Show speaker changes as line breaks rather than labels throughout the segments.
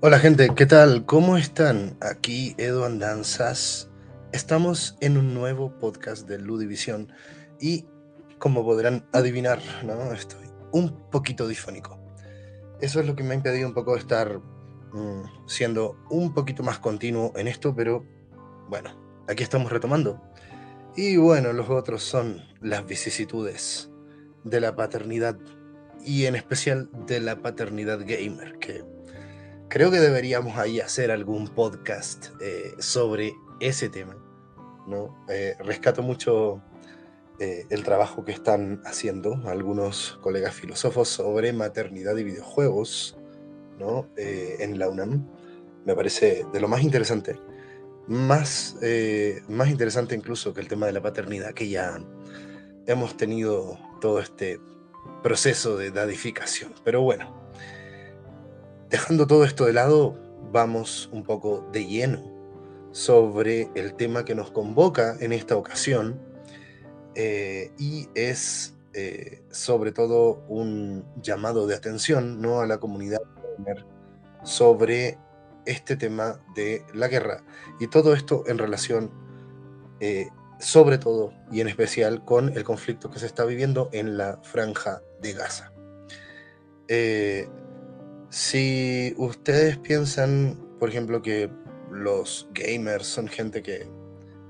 Hola gente, ¿qué tal? ¿Cómo están? Aquí Edu Andanzas. Estamos en un nuevo podcast de Ludivisión y como podrán adivinar, ¿no? Estoy un poquito difónico. Eso es lo que me ha impedido un poco estar mm, siendo un poquito más continuo en esto, pero bueno, aquí estamos retomando. Y bueno, los otros son las vicisitudes de la paternidad y en especial de la paternidad gamer, que creo que deberíamos ahí hacer algún podcast eh, sobre ese tema. ¿no? Eh, rescato mucho eh, el trabajo que están haciendo algunos colegas filósofos sobre maternidad y videojuegos ¿no? en la UNAM. Me parece de lo más interesante más, eh, más interesante incluso que el tema de la paternidad, que ya hemos tenido todo este proceso de dadificación. Pero bueno, dejando todo esto de lado, vamos un poco de lleno sobre el tema que nos convoca en esta ocasión eh, y es eh, sobre todo un llamado de atención ¿no? a la comunidad sobre este tema de la guerra y todo esto en relación eh, sobre todo y en especial con el conflicto que se está viviendo en la franja de Gaza. Eh, si ustedes piensan, por ejemplo, que los gamers son gente que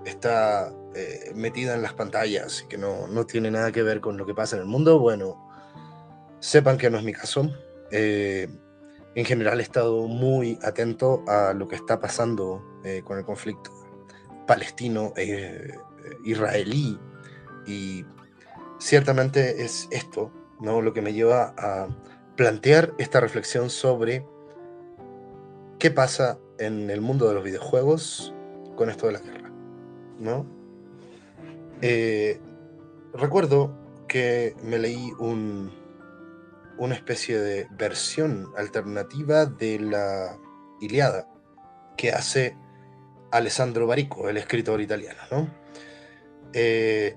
está eh, metida en las pantallas y que no, no, tiene nada que ver con lo que pasa en el mundo, bueno, sepan que no es mi caso en general he estado muy atento a lo que está pasando eh, con el conflicto palestino-israelí y ciertamente es esto ¿no? lo que me lleva a plantear esta reflexión sobre qué pasa en el mundo de los videojuegos con esto de la guerra. ¿no? Eh, recuerdo que me leí un, una especie de versión alternativa de la Iliada que hace Alessandro Barico, el escritor italiano. ¿no? Eh,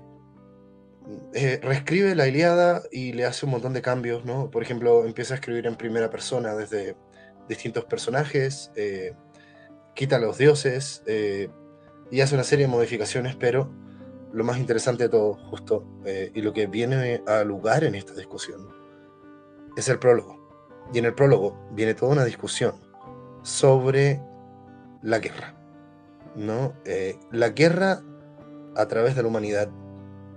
eh, reescribe la Iliada y le hace un montón de cambios. ¿no? Por ejemplo, empieza a escribir en primera persona desde distintos personajes, eh, quita a los dioses y hace una serie de modificaciones, pero lo más interesante de todo, justo, y lo que viene a lugar en esta discusión, es el prólogo. Y en el prólogo viene toda una discusión sobre la guerra. ¿no? Eh, la guerra a través de la humanidad,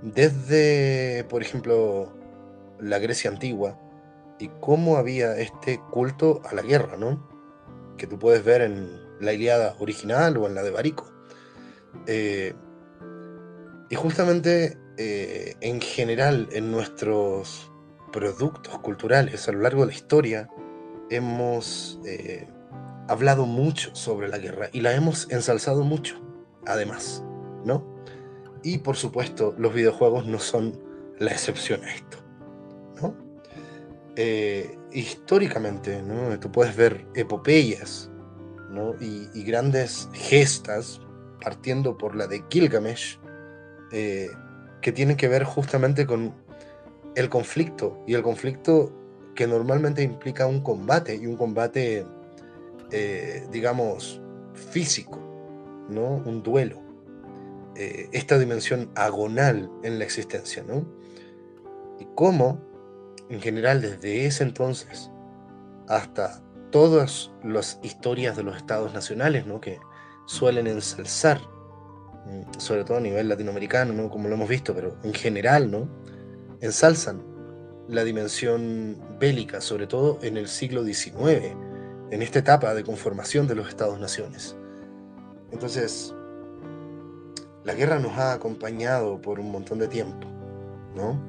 desde, por ejemplo, la Grecia antigua, y cómo había este culto a la guerra, ¿no? Que tú puedes ver en la Iliada original o en la de Barico. Eh, y justamente eh, en general en nuestros productos culturales a lo largo de la historia hemos eh, hablado mucho sobre la guerra y la hemos ensalzado mucho, además, ¿no? Y por supuesto, los videojuegos no son la excepción a esto. Eh, históricamente, ¿no? Tú puedes ver epopeyas, ¿no? Y, grandes gestas, partiendo por la de Gilgamesh, eh, que tienen que ver justamente con el conflicto y el conflicto que normalmente implica un combate y un combate, eh, digamos, físico, ¿no? Un duelo. Eh, esta dimensión agonal en la existencia, ¿no? Y cómo, en general, desde ese entonces hasta todas las historias de los estados nacionales, ¿no? Que suelen ensalzar, mm, sobre todo a nivel latinoamericano, ¿no? Como lo hemos visto, pero en general, ¿no? ensalzan la dimensión bélica, sobre todo en el siglo XIX, en esta etapa de conformación de los Estados-naciones. Entonces, la guerra nos ha acompañado por un montón de tiempo, ¿no?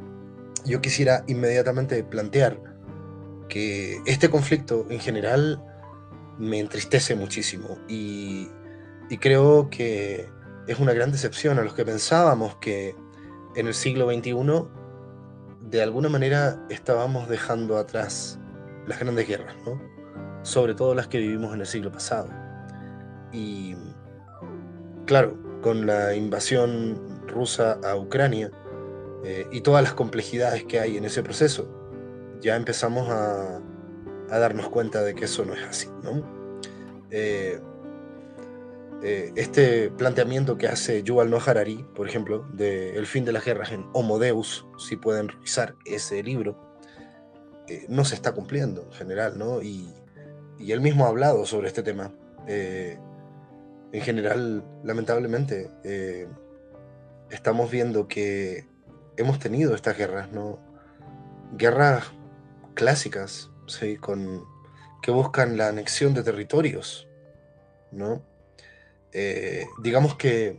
Yo quisiera inmediatamente plantear que este conflicto en general me entristece muchísimo y, creo que es una gran decepción a los que pensábamos que en el siglo XXI de alguna manera estábamos dejando atrás las grandes guerras, ¿no? sobre todo las que vivimos en el siglo pasado. Y claro, con la invasión rusa a Ucrania, eh, y todas las complejidades que hay en ese proceso, ya empezamos a, a darnos cuenta de que eso no es así. ¿no? Eh, eh, este planteamiento que hace Yuval Noah Harari, por ejemplo, de El fin de las guerras en Homo Deus, si pueden revisar ese libro, eh, no se está cumpliendo en general, ¿no? Y, y él mismo ha hablado sobre este tema. Eh, en general, lamentablemente, estamos viendo que hemos tenido estas guerras, ¿no? Guerras clásicas, ¿sí? Con, que buscan la anexión de territorios, ¿no? Eh, digamos que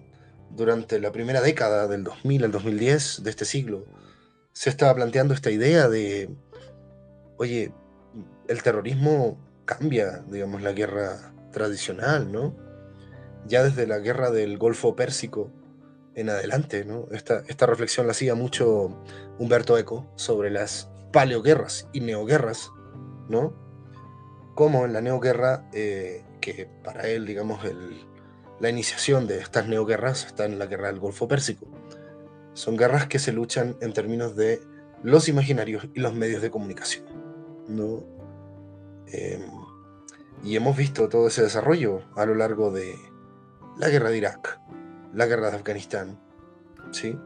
durante la primera década del 2000 al 2010 de este siglo, se estaba planteando esta idea de, oye, el terrorismo cambia, digamos, la guerra tradicional, ¿no? Ya desde la guerra del Golfo Pérsico en adelante, ¿no? Esta, esta reflexión la hacía mucho Humberto Eco sobre las paleoguerras y neoguerras, ¿no? Como en la neoguerra, eh, que para él, digamos, el, la iniciación de estas neoguerras está en la guerra del Golfo Pérsico. Son guerras que se luchan en términos de los imaginarios y los medios de comunicación. ¿no? Em, y hemos visto todo ese desarrollo a lo largo de la guerra de Irak, la guerra de Afganistán. ¿sí?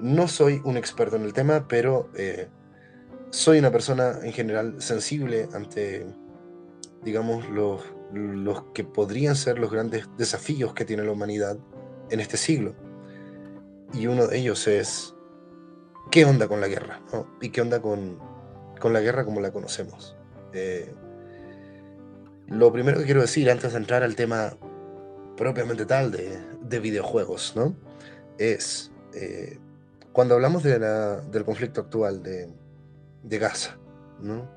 No soy un experto en el tema, pero eh, soy una persona en general sensible ante, digamos, los los que podrían ser los grandes desafíos que tiene la humanidad en este siglo. Y uno de ellos es, ¿qué onda con la guerra? ¿Y qué onda con, la guerra como la conocemos? Eh, lo primero que quiero decir antes de entrar al tema propiamente tal de, videojuegos, ¿no? Es, eh, cuando hablamos de del conflicto actual de, Gaza, ¿no?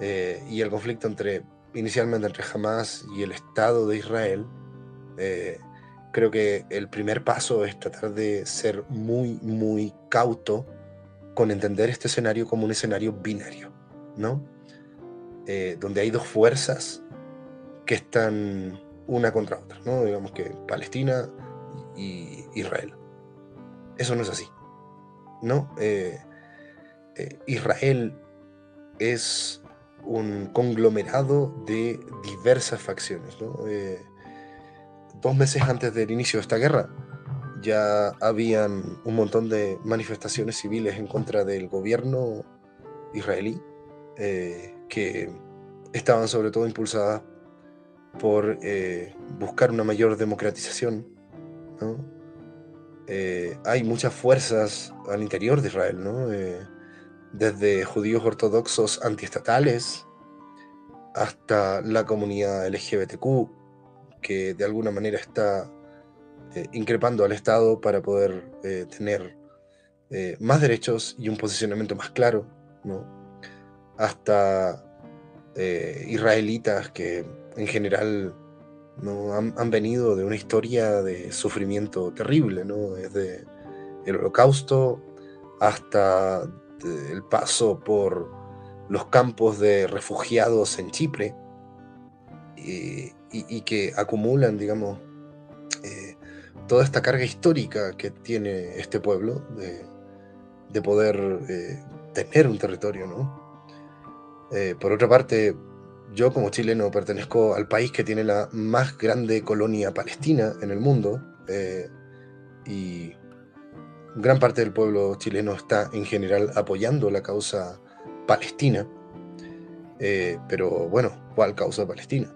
Eh, y el conflicto entre inicialmente entre Hamas y el Estado de Israel, eh, creo que el primer paso es tratar de ser muy, muy cauto con entender este escenario como un escenario binario, ¿no? Donde hay dos fuerzas que están una contra otra, ¿no? Digamos que Palestina y Israel. Eso no es así, ¿no? Eh, Israel es un conglomerado de diversas facciones. Eh, dos meses antes del inicio de esta guerra ya habían un montón de manifestaciones civiles en contra del gobierno israelí, eh, que estaban sobre todo impulsadas por eh, buscar una mayor democratización. hay muchas fuerzas al interior de Israel, ¿no? desde judíos ortodoxos antiestatales hasta la comunidad LGBTQ, que de alguna manera está eh, increpando al Estado para poder eh, tener eh, más derechos y un posicionamiento más claro, hasta israelitas que en general ¿no? Han, venido de una historia de sufrimiento terrible, ¿no? desde el holocausto hasta este, el paso por los campos de refugiados en Chipre y, que acumulan, digamos, eh, toda esta carga histórica que tiene este pueblo de, poder eh, tener un territorio, ¿no? Eh, por otra parte, yo como chileno pertenezco al país que tiene la más grande colonia palestina en el mundo y gran parte del pueblo chileno está en general apoyando la causa palestina. Eh, pero bueno, ¿cuál causa palestina?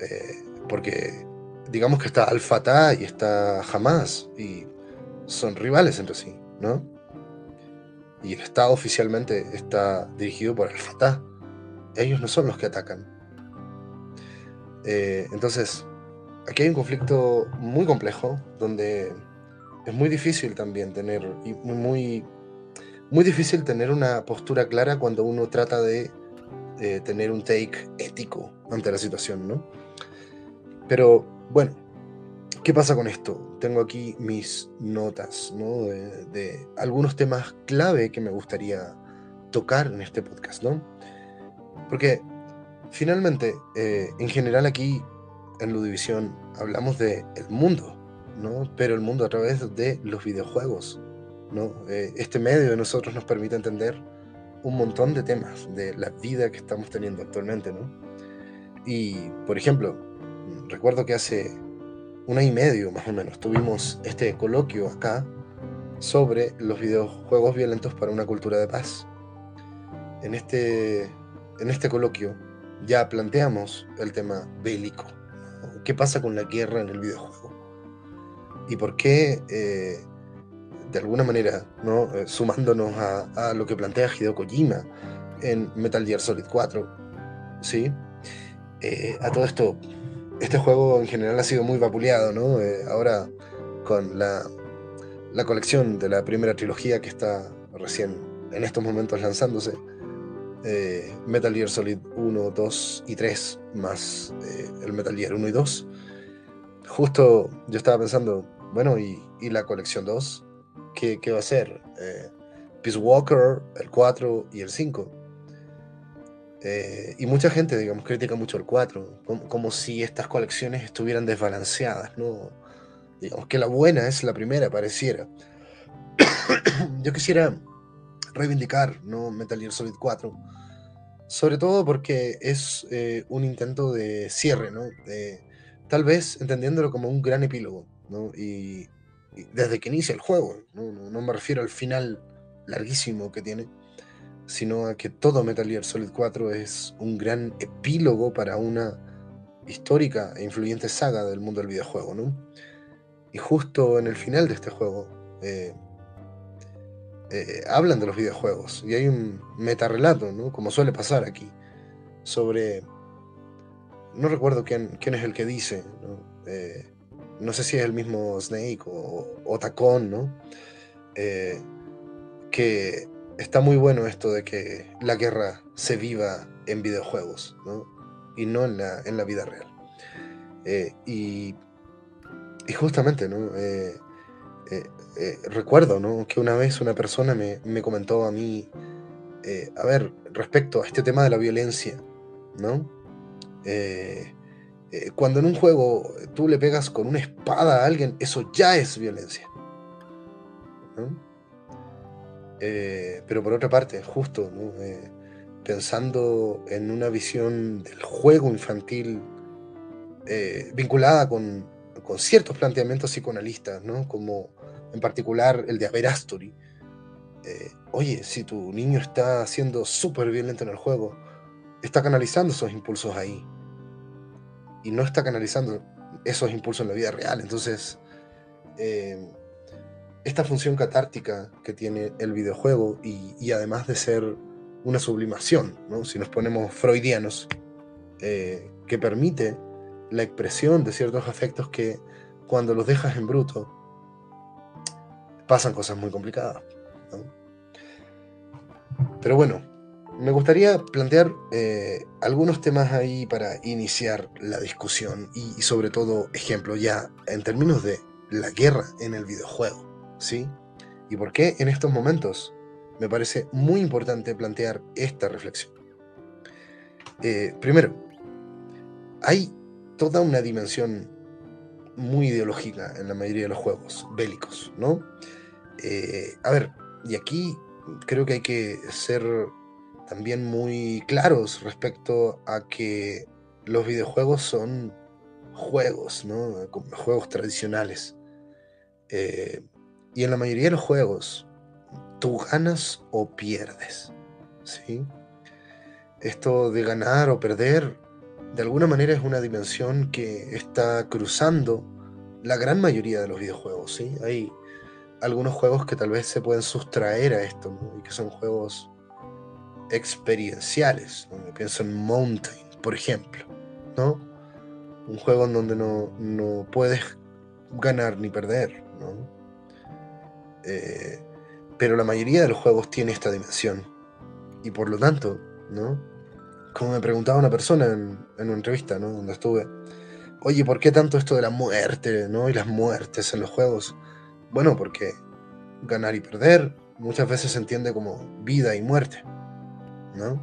Eh, porque digamos que está Al-Fatah y está Hamas y son rivales entre sí, ¿no? Y el Estado oficialmente está dirigido por Al-Fatah. Ellos no son los que atacan. Eh, entonces, aquí hay un conflicto muy complejo donde es muy difícil también tener, y muy, muy difícil tener una postura clara cuando uno trata de tener un take ético ante la situación, ¿no? Pero bueno, ¿qué pasa con esto? Tengo aquí mis notas, ¿no? De, algunos temas clave que me gustaría tocar en este podcast, ¿no? Porque finalmente, eh, en general aquí en Ludivisión hablamos de el mundo, pero el mundo a través de los videojuegos. ¿no? Eh, este medio de nosotros nos permite entender un montón de temas de la vida que estamos teniendo actualmente, ¿no? Y, por ejemplo, recuerdo que hace un año y medio más o menos tuvimos este coloquio acá sobre los videojuegos violentos para una cultura de paz. En este, en este coloquio ya planteamos el tema bélico. ¿Qué pasa con la guerra en el videojuego? ¿Y por qué, eh, de alguna manera, ¿no? Eh, sumándonos a, lo que plantea Hideo Kojima en Metal Gear Solid 4, ¿sí? Eh, a todo esto, este juego en general ha sido muy vapuleado, ¿no? ahora con la, la colección de la primera trilogía que está recién en estos momentos lanzándose, eh, Metal Gear Solid 1, 2 y 3, más eh, el Metal Gear 1 y 2. Justo yo estaba pensando, bueno, ¿y, la colección 2? ¿Qué, va a ser? Eh, Peace Walker, el 4 y el 5. y mucha gente, digamos, critica mucho el 4, como, como, si estas colecciones estuvieran desbalanceadas, ¿no? Digamos que la buena es la primera, pareciera. yo quisiera reivindicar ¿no? Metal Gear Solid 4. Sobre todo porque es eh, un intento de cierre, ¿no? tal vez entendiéndolo como un gran epílogo, ¿no? Y, desde que inicia el juego, ¿no? ¿no? me refiero al final larguísimo que tiene, sino a que todo Metal Gear Solid 4 es un gran epílogo para una histórica e influyente saga del mundo del videojuego, ¿no? Y justo en el final de este juego, eh, eh, hablan de los videojuegos y hay un metarrelato, ¿no? como suele pasar aquí, sobre... No recuerdo quién, quién es el que dice, ¿no? Eh, sé si es el mismo Snake o, o Tacón, ¿no? Eh, que está muy bueno esto de que la guerra se viva en videojuegos. Y no en la, en la vida real. y, justamente, ¿no? Eh, recuerdo ¿no? que una vez una persona me, comentó a mí, eh, a ver, respecto a este tema de la violencia, ¿no? cuando en un juego tú le pegas con una espada a alguien, eso ya es violencia. pero por otra parte, justo, pensando en una visión del juego infantil vinculada con, con ciertos planteamientos psicoanalistas, ¿no? como en particular el de Averastory. Eh, oye, si tu niño está siendo súper violento en el juego, está canalizando esos impulsos ahí. Y no está canalizando esos impulsos en la vida real. Entonces, eh, esta función catártica que tiene el videojuego y, además de ser una sublimación, ¿no? si nos ponemos freudianos, eh, que permite la expresión de ciertos afectos que cuando los dejas en bruto pasan cosas muy complicadas. Pero bueno, me gustaría plantear eh, algunos temas ahí para iniciar la discusión y, sobre todo ejemplos ya en términos de la guerra en el videojuego, ¿sí? Y por qué en estos momentos me parece muy importante plantear esta reflexión. Eh, primero, hay toda una dimensión muy ideológica en la mayoría de los juegos bélicos, ¿no? Eh, a ver, y aquí creo que hay que ser también muy claros respecto a que los videojuegos son juegos, ¿no? Juegos tradicionales. Eh, y en la mayoría de los juegos, tú ganas o pierdes, ¿sí? Esto de ganar o perder de alguna manera es una dimensión que está cruzando la gran mayoría de los videojuegos, ¿sí? Hay algunos juegos que tal vez se pueden sustraer a esto, y que son juegos experienciales. Pienso en Mountain, por ejemplo, ¿no? Un juego en donde no, puedes ganar ni perder, ¿no? Eh, pero la mayoría de los juegos tiene esta dimensión. Y por lo tanto, ¿no? como me preguntaba una persona en, una entrevista, ¿no? Donde estuve, oye, ¿por qué tanto esto de la muerte, ¿no? Y las muertes en los juegos. Bueno, porque ganar y perder muchas veces se entiende como vida y muerte, ¿no?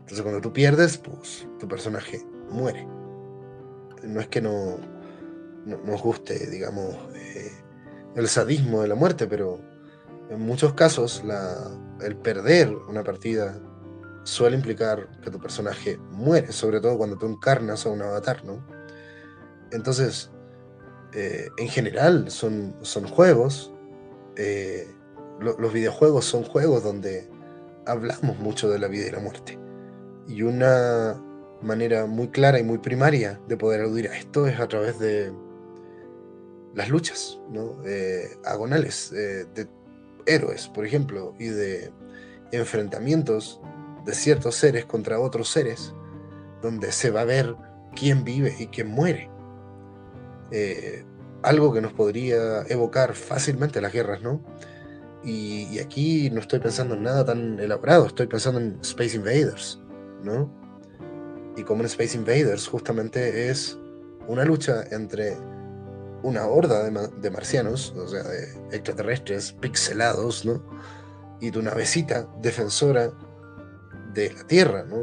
Entonces cuando tú pierdes, pues tu personaje muere. No es que no, nos guste, digamos, eh, el sadismo de la muerte, pero en muchos casos el perder una partida suele implicar que tu personaje muere, sobre todo cuando tú encarnas a un avatar, ¿no? Entonces, eh, en general son, son juegos, eh, los videojuegos son juegos donde hablamos mucho de la vida y la muerte. Y una manera muy clara y muy primaria de poder aludir a esto es a través de las luchas ¿no? Eh, agonales de héroes, por ejemplo, y de enfrentamientos de ciertos seres contra otros seres, donde se va a ver quién vive y quién muere. Eh, algo que nos podría evocar fácilmente las guerras, ¿no? Y, aquí no estoy pensando en nada tan elaborado, estoy pensando en Space Invaders, ¿no? Y como en Space Invaders justamente es una lucha entre una horda de, marcianos, o sea, de extraterrestres pixelados, ¿no? Y tu navecita defensora de la Tierra, ¿no?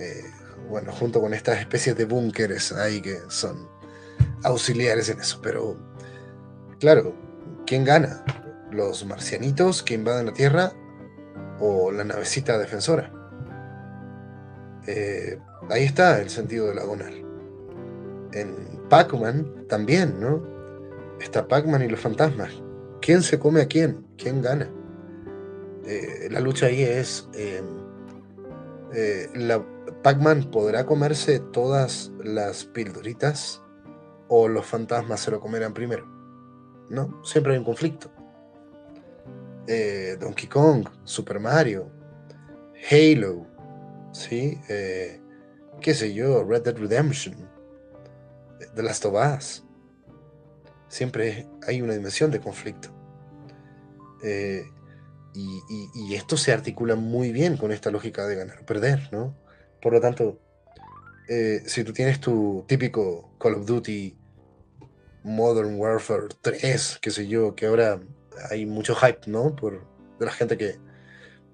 Eh, bueno, junto con estas especies de búnkeres ahí que son auxiliares en eso, pero claro, ¿quién gana? ¿Los marcianitos que invaden la Tierra o la navecita defensora? Eh, ahí está el sentido de la gonal. En Pac-Man también, ¿no? Está Pac-Man y los fantasmas. ¿Quién se come a quién? ¿Quién gana? Eh, la lucha ahí es eh, Pac-Man podrá comerse todas las pildoritas o los fantasmas se lo comerán primero. ¿No? Siempre hay un conflicto. Eh, Donkey Kong, Super Mario, Halo, ¿sí? Eh, qué sé yo, Red Dead Redemption, The Last of Us. Siempre hay una dimensión de conflicto. Y, esto se articula muy bien con esta lógica de ganar o perder, ¿no? Por lo tanto, eh, si tú tienes tu típico Call of Duty Modern Warfare 3, qué sé yo, que ahora hay mucho hype, ¿no? Por, de la gente que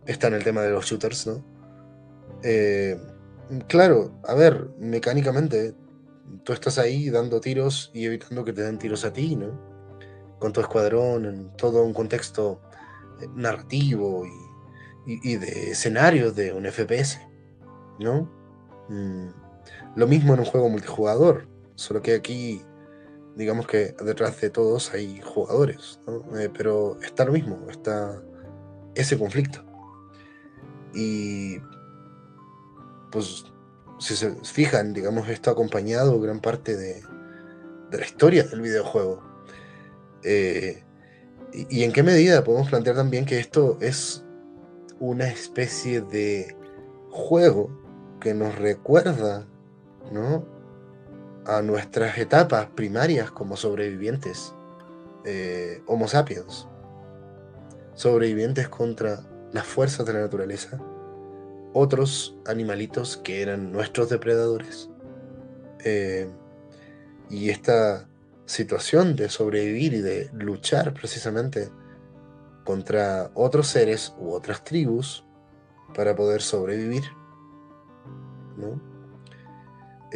está en el tema de los shooters, ¿no? Eh, claro, a ver, mecánicamente, tú estás ahí dando tiros y evitando que te den tiros a ti, ¿no? Con tu escuadrón, en todo un contexto narrativo y, de escenarios de un FPS, ¿no? Mm, lo mismo en un juego multijugador, solo que aquí, digamos que detrás de todos hay jugadores, eh, pero está lo mismo, está ese conflicto. Y pues si se fijan, digamos, esto ha acompañado gran parte de, de la historia del videojuego. Eh, ¿Y en qué medida podemos plantear también que esto es una especie de juego que nos recuerda ¿no? A nuestras etapas primarias como sobrevivientes, eh, Homo sapiens, sobrevivientes contra las fuerzas de la naturaleza, otros animalitos que eran nuestros depredadores. Eh, y esta situación de sobrevivir y de luchar precisamente contra otros seres u otras tribus para poder sobrevivir.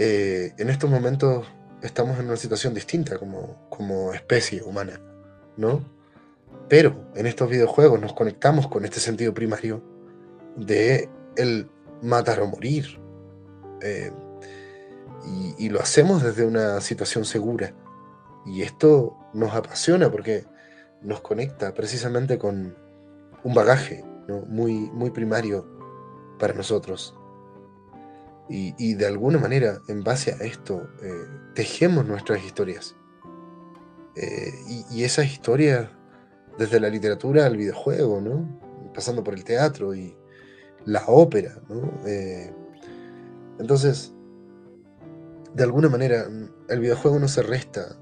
Eh, en estos momentos estamos en una situación distinta como, como especie humana, ¿no? Pero en estos videojuegos nos conectamos con este sentido primario de el matar o morir. Eh, y lo hacemos desde una situación segura y esto nos apasiona porque nos conecta precisamente con un bagaje muy, muy primario para nosotros. Y, de alguna manera, en base a esto, eh, tejemos nuestras historias. Eh, y, esas historias, desde la literatura al videojuego, ¿no? pasando por el teatro y la ópera. ¿no? Eh, entonces, de alguna manera, el videojuego no se resta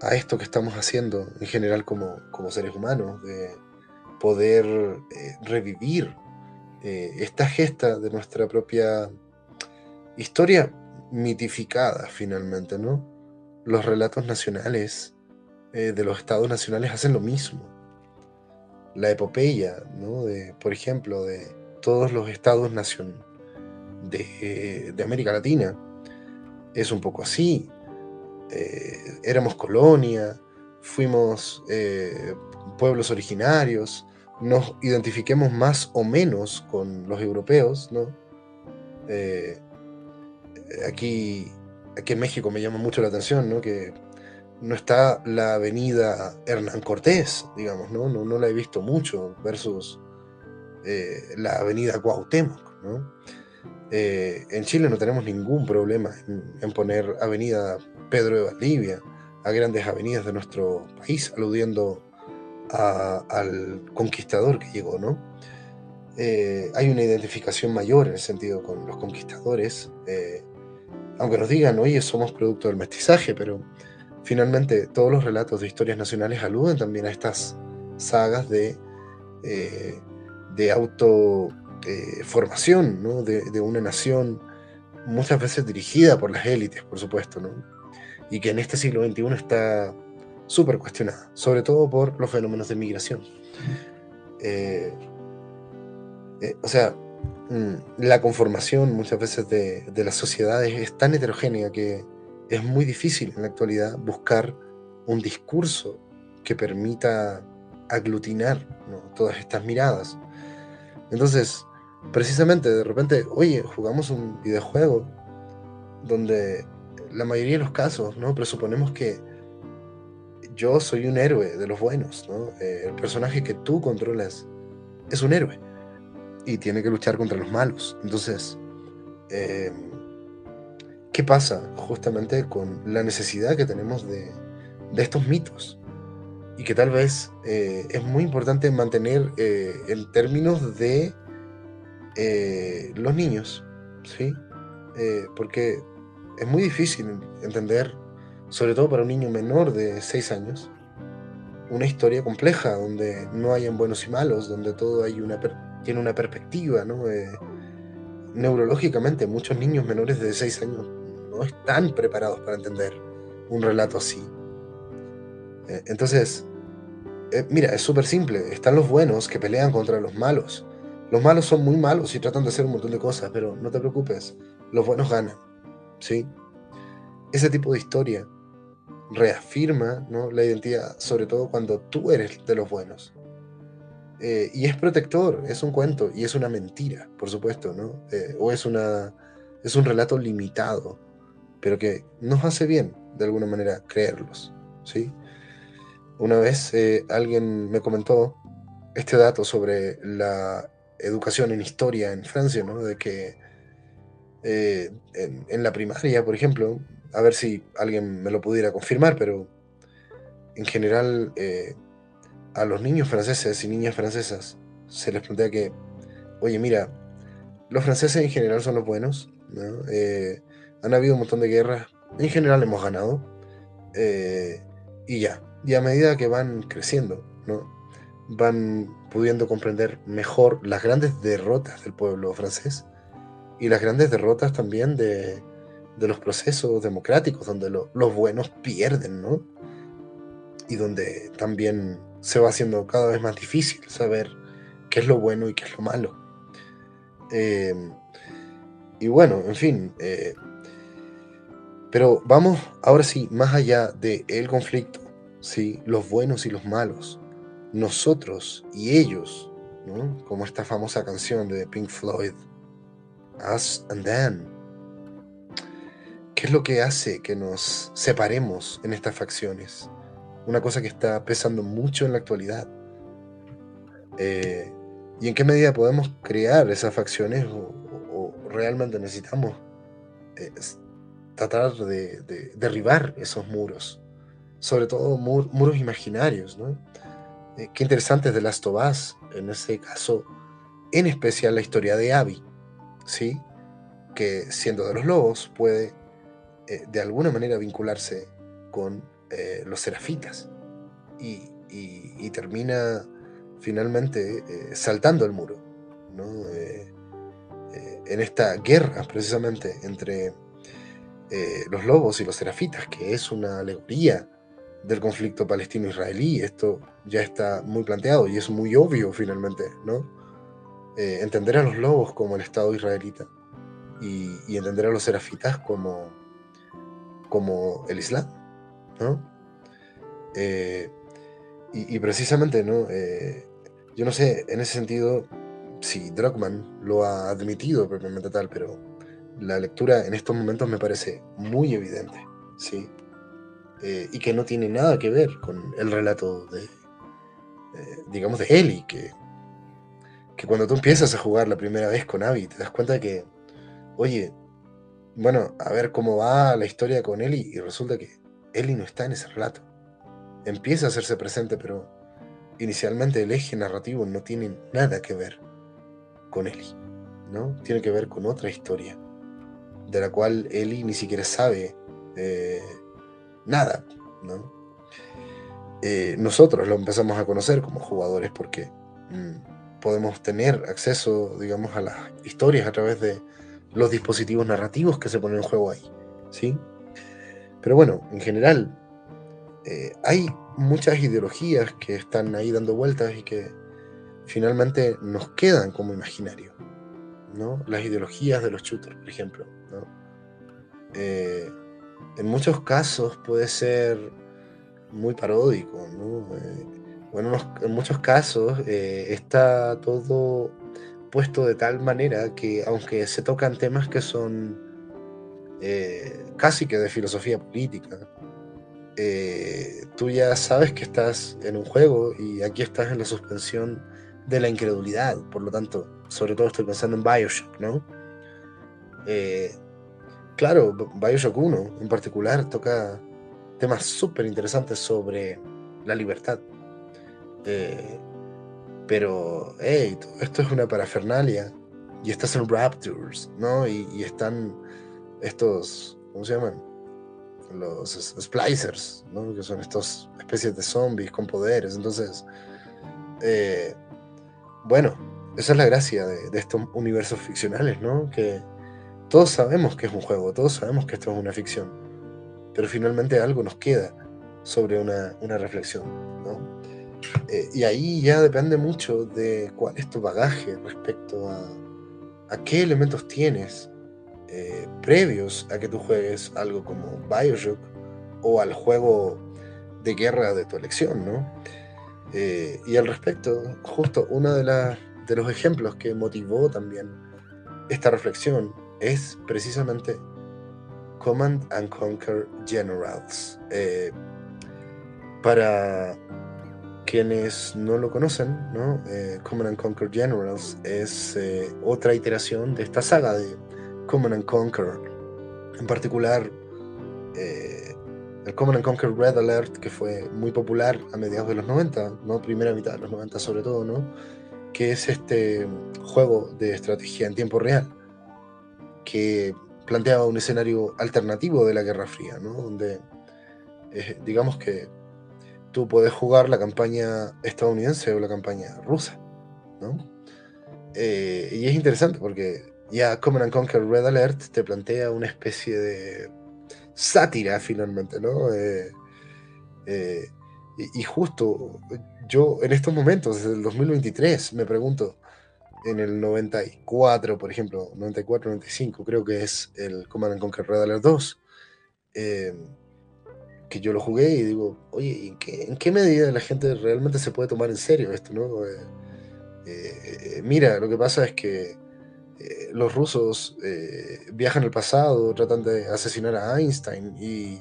a, esto que estamos haciendo en general como, seres humanos, de poder revivir eh, esta gesta de nuestra propia historia mitificada finalmente, ¿no? Los relatos nacionales eh, de los estados nacionales hacen lo mismo. La epopeya, ¿no? De, por ejemplo, de todos los estados nación de, de América Latina, es un poco así. Eh, éramos colonia, fuimos eh, pueblos originarios, nos identifiquemos más o menos con los europeos, ¿no? Eh, aquí, aquí en México me llama mucho la atención, ¿no? Que no está la avenida Hernán Cortés, digamos, ¿no? No, la he visto mucho versus eh, la avenida Cuauhtémoc, ¿no? Eh, en Chile no tenemos ningún problema en, poner avenida Pedro de Valdivia a grandes avenidas de nuestro país, aludiendo al conquistador que llegó, ¿no? Eh, hay una identificación mayor en el sentido con los conquistadores, aunque nos digan, oye, somos producto del mestizaje, pero Finalmente, todos los relatos de historias nacionales aluden también a estas sagas de, eh, de autoformación eh, de, de, una nación muchas veces dirigida por las élites, por supuesto, ¿no? y que en este siglo XXI está súper cuestionada, sobre todo por los fenómenos de migración. Eh, o sea, mm, la conformación muchas veces de, de las sociedades es tan heterogénea que es muy difícil en la actualidad buscar un discurso que permita aglutinar todas estas miradas. Entonces, precisamente de repente, oye, jugamos un videojuego donde la mayoría de los casos, ¿no? Presuponemos que yo soy un héroe de los buenos, ¿no? Eh, el personaje que tú controlas es un héroe y tiene que luchar contra los malos. Entonces, eh, ¿Qué pasa justamente con la necesidad que tenemos de, estos mitos? Y que tal vez eh, es muy importante mantener eh, en términos de los niños, ¿sí? porque es muy difícil entender, sobre todo para un niño menor de 6 años, una historia compleja donde no hayan buenos y malos, donde todo hay una tiene una perspectiva, ¿no? neurológicamente, muchos niños menores de 6 años no están preparados para entender un relato así. Eh, entonces, eh, mira, es súper simple. Están los buenos que pelean contra los malos. Los malos son muy malos y tratan de hacer un montón de cosas, pero no te preocupes, los buenos ganan. ¿Sí? Ese tipo de historia reafirma ¿no? la identidad, sobre todo cuando tú eres de los buenos. Eh, y es protector, es un cuento y es una mentira, por supuesto, ¿no? o es, una, es un relato limitado pero que nos hace bien, de alguna manera, creerlos. ¿sí? Una vez eh, alguien me comentó este dato sobre la educación en historia en Francia, ¿no? de que eh, en, la primaria, por ejemplo, a ver si alguien me lo pudiera confirmar, pero en general eh, a los niños franceses y niñas francesas se les plantea que, oye, mira, los franceses en general son los buenos, ¿no? Han habido un montón de guerras. En general hemos ganado. Eh, y ya. Y a medida que van creciendo, ¿no? van pudiendo comprender mejor las grandes derrotas del pueblo francés y las grandes derrotas también de, los procesos democráticos, donde los buenos pierden, ¿no? Y donde también se va haciendo cada vez más difícil saber qué es lo bueno y qué es lo malo. Eh, y bueno, en fin, eh, pero vamos ahora sí, más allá del el conflicto, ¿sí? los buenos y los malos, nosotros y ellos, ¿no? como esta famosa canción de Pink Floyd, Us and Them. ¿Qué es lo que hace que nos separemos en estas facciones? Una cosa que está pesando mucho en la actualidad. Eh, ¿Y en qué medida podemos crear esas facciones o, realmente necesitamos eh, tratar de, derribar esos muros, sobre todo muros imaginarios. ¿no? Eh, qué interesante es de Last of en ese caso, en especial la historia de Abby, ¿sí? que siendo de los lobos puede eh, de alguna manera vincularse con eh, los serafitas y, termina finalmente saltando el muro. ¿no? en esta guerra precisamente entre eh, los lobos y los serafitas, que es una alegoría del conflicto palestino-israelí. Esto ya está muy planteado y es muy obvio finalmente, ¿no? Eh, entender a los lobos como el Estado israelita y, entender a los serafitas como, como el Islam, ¿no? Eh, Y, precisamente, ¿no? Eh, yo no sé, en ese sentido, si Druckmann lo ha admitido propiamente tal, pero la lectura en estos momentos me parece muy evidente, ¿sí? Eh, y que no tiene nada que ver con el relato de, digamos, de Ellie, que, que cuando tú empiezas a jugar la primera vez con Abby, te das cuenta que, oye, bueno, a ver cómo va la historia con Ellie, y resulta que Ellie no está en ese relato. Empieza a hacerse presente, pero inicialmente el eje narrativo no tiene nada que ver con Ellie, ¿no? Tiene que ver con otra historia, de la cual Ellie ni siquiera sabe eh, nada, ¿no? Eh, nosotros lo empezamos a conocer como jugadores porque mm, podemos tener acceso, digamos, a las historias a través de los dispositivos narrativos que se ponen en juego ahí, ¿sí? Pero bueno, en general, eh, hay muchas ideologías que están ahí dando vueltas y que finalmente nos quedan como imaginario, ¿no? Las ideologías de los shooters, por ejemplo. Eh, en muchos casos puede ser muy paródico, ¿no? Eh, bueno, en muchos casos está todo puesto de tal manera que aunque se tocan temas que son eh, casi que de filosofía política, tú ya sabes que estás en un juego y aquí estás en la suspensión de la incredulidad, por lo tanto, sobre todo estoy pensando en Bioshock, ¿no? Claro, Bioshock 1 en particular toca temas súper interesantes sobre la libertad. Eh, pero, hey, esto es una parafernalia. Y estás en Raptors, ¿no? Y, están estos, ¿cómo se llaman? Los splicers, ¿no? Que son estas especies de zombies con poderes. Entonces, eh, bueno, esa es la gracia de, de estos universos ficcionales, ¿no? Que, todos sabemos que es un juego, todos sabemos que esto es una ficción, pero finalmente algo nos queda sobre una, reflexión. Eh, y ahí ya depende mucho de cuál es tu bagaje respecto a, qué elementos tienes eh, previos a que tú juegues algo como Bioshock o al juego de guerra de tu elección. ¿no? Eh, y al respecto, justo uno de, los ejemplos que motivó también esta reflexión es precisamente Command and Conquer Generals. Para quienes no lo conocen, ¿no? Eh, Command and Conquer Generals es eh, otra iteración de esta saga de Command and Conquer. En particular, el Command and Conquer Red Alert, que fue muy popular a mediados de los 90, ¿no? primera mitad de los 90 sobre todo, ¿no? que es este juego de estrategia en tiempo real que planteaba un escenario alternativo de la Guerra Fría, ¿no? donde eh, digamos que tú puedes jugar la campaña estadounidense o la campaña rusa. ¿no? Eh, y es interesante porque ya Command and Conquer Red Alert te plantea una especie de sátira finalmente, ¿no? Eh, y, y, justo yo en estos momentos, desde el 2023, me pregunto, en el 94, por ejemplo, 94, 95, creo que es el Command Conquer Red Alert 2, em, que yo lo jugué y digo, oye, ¿en qué, ¿en qué, medida la gente realmente se puede tomar en serio esto? ¿no? Eh, eh, mira, lo que pasa es que eh, los rusos viajan al pasado, tratan de asesinar a Einstein y,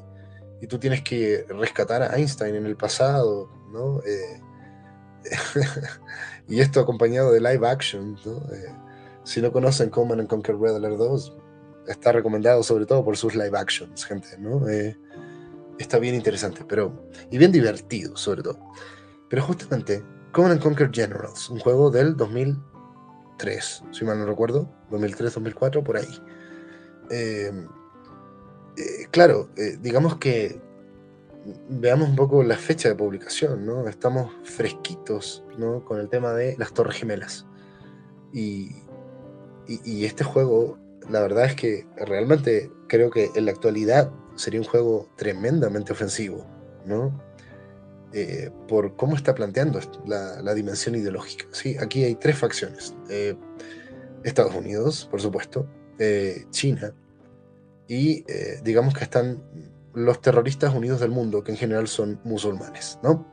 y, tú tienes que rescatar a Einstein en el pasado, ¿no? y esto acompañado de live action. Eh, si no conocen Command and Conquer Red Alert 2, está recomendado sobre todo por sus live actions, gente. ¿no? Eh, está bien interesante, pero y bien divertido sobre todo. Pero justamente Command and Conquer Generals, un juego del 2003, si mal no recuerdo, 2003-2004, por ahí. Eh, claro, digamos que veamos un poco la fecha de publicación, ¿no? Estamos fresquitos, ¿no? Con el tema de las Torres Gemelas. Y, y, este juego, la verdad es que realmente creo que en la actualidad sería un juego tremendamente ofensivo, ¿no? Eh, por cómo está planteando la, dimensión ideológica. ¿sí? Aquí hay tres facciones. Eh, Estados Unidos, por supuesto, eh, China, y digamos que están los terroristas unidos del mundo, que en general son musulmanes, ¿no?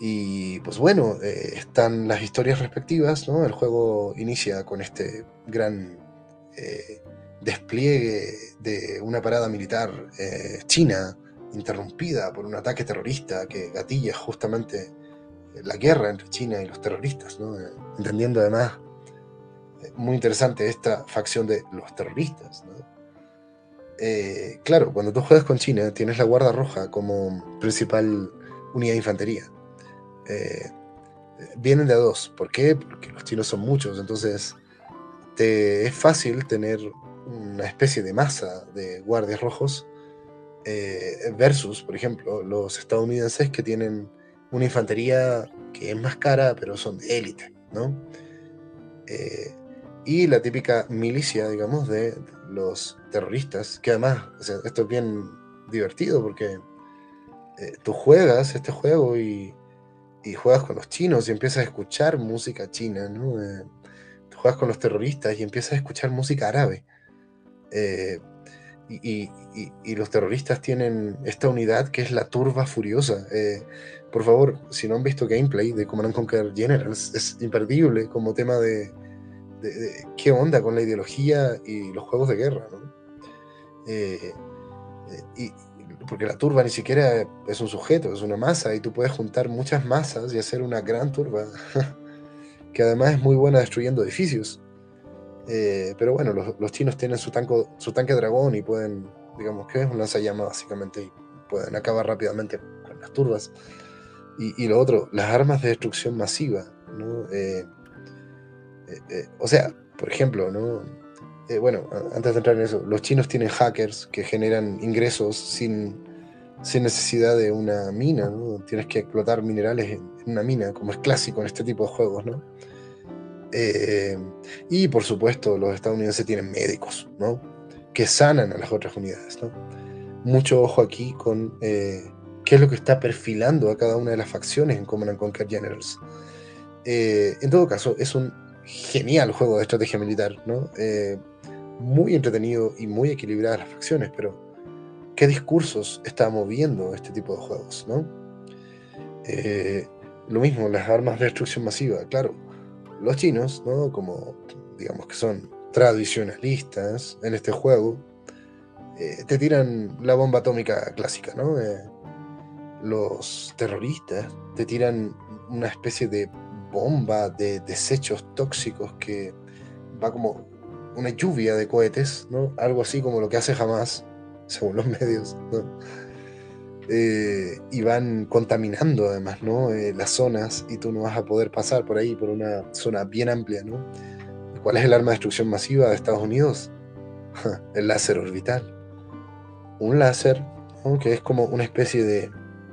Y pues bueno, están las historias respectivas, ¿no? El juego inicia con este gran despliegue de una parada militar china interrumpida por un ataque terrorista que gatilla justamente la guerra entre China y los terroristas, ¿no? entendiendo además muy interesante esta facción de los terroristas. Eh, claro, cuando tú juegas con China, tienes la Guardia Roja como principal unidad de infantería. Eh, vienen de a dos. ¿Por qué? Porque los chinos son muchos, entonces te es fácil tener una especie de masa de guardias rojos eh, versus, por ejemplo, los estadounidenses que tienen una infantería que es más cara, pero son élite, ¿no? y la típica milicia, digamos, de los terroristas, que además, esto es bien divertido porque eh, tú juegas este juego y, y, juegas con los chinos y empiezas a escuchar música china, ¿no? Eh, tú juegas con los terroristas y empiezas a escuchar música árabe. Eh, y, los terroristas tienen esta unidad que es la turba furiosa. por favor, si no han visto gameplay de Command Conquer Generals, es imperdible como tema de, de, qué onda con la ideología y los juegos de guerra. Eh, eh, y, porque la turba ni siquiera es un sujeto, es una masa, y tú puedes juntar muchas masas y hacer una gran turba, que además es muy buena destruyendo edificios. Eh, pero bueno, los, chinos tienen su, tanco, su tanque dragón y pueden, digamos que es un lanzallamas básicamente, y pueden acabar rápidamente con las turbas. Y, y lo otro, las armas de destrucción masiva, ¿no? Eh, eh, o sea, por ejemplo, ¿no? Eh, bueno, antes de entrar en eso, los chinos tienen hackers que generan ingresos sin, sin necesidad de una mina, ¿no? Tienes que explotar minerales en, una mina, como es clásico en este tipo de juegos, ¿no? Y por supuesto, los estadounidenses tienen médicos, ¿no? Que sanan a las otras unidades. Mucho ojo aquí con qué es lo que está perfilando a cada una de las facciones en Command Conquer Generals. en todo caso, es un genial juego de estrategia militar, ¿no? Eh, muy entretenido y muy equilibradas las facciones, pero ¿qué discursos está moviendo este tipo de juegos, ¿no? Eh, lo mismo, las armas de destrucción masiva, claro. Los chinos, ¿no? Como digamos que son tradicionalistas en este juego, eh, te tiran la bomba atómica clásica, ¿no? los terroristas te tiran una especie de bomba de desechos tóxicos que va como una lluvia de cohetes, ¿no? Algo así como lo que hace jamás, según los medios, eh, y van contaminando además, ¿no? Eh, las zonas y tú no vas a poder pasar por ahí, por una zona bien amplia, ¿no? ¿Cuál es el arma de destrucción masiva de Estados Unidos? el láser orbital. Un láser, que es como una especie de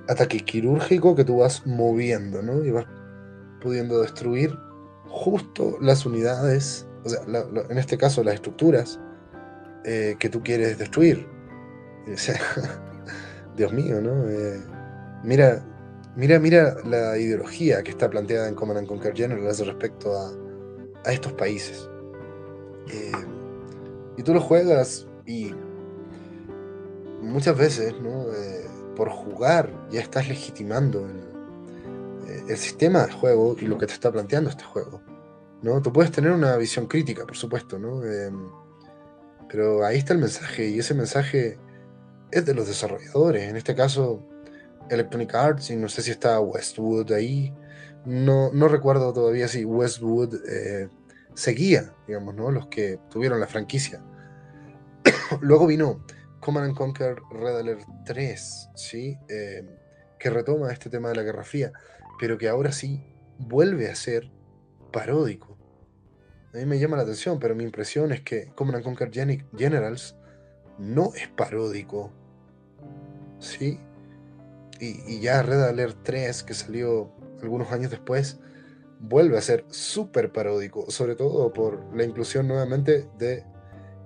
ataque quirúrgico que tú vas moviendo, ¿no? Y vas pudiendo destruir justo las unidades, o sea, en este caso las estructuras eh, que tú quieres destruir. Dios mío, ¿no? Eh, mira, mira, mira la ideología que está planteada en Command and Conquer Generals respecto a, estos países. Eh, y tú lo juegas y muchas veces, ¿no? por jugar ya estás legitimando el, sistema de juego y lo que te está planteando este juego. ¿no? Tú puedes tener una visión crítica, por supuesto, ¿no? Pero ahí está el mensaje y ese mensaje es de los desarrolladores. En este caso, Electronic Arts y no sé si está Westwood ahí. No, no recuerdo todavía si Westwood eh, seguía, digamos, ¿no? Los que tuvieron la franquicia. Luego vino Command Conquer Red Alert 3, ¿sí? Em, que retoma este tema de la Guerra Fría pero que ahora sí vuelve a ser paródico. A mí me llama la atención, pero mi impresión es que Command Conquer Generals no es paródico. ¿Sí? Y, ya Red Alert 3, que salió algunos años después, vuelve a ser súper paródico, sobre todo por la inclusión nuevamente de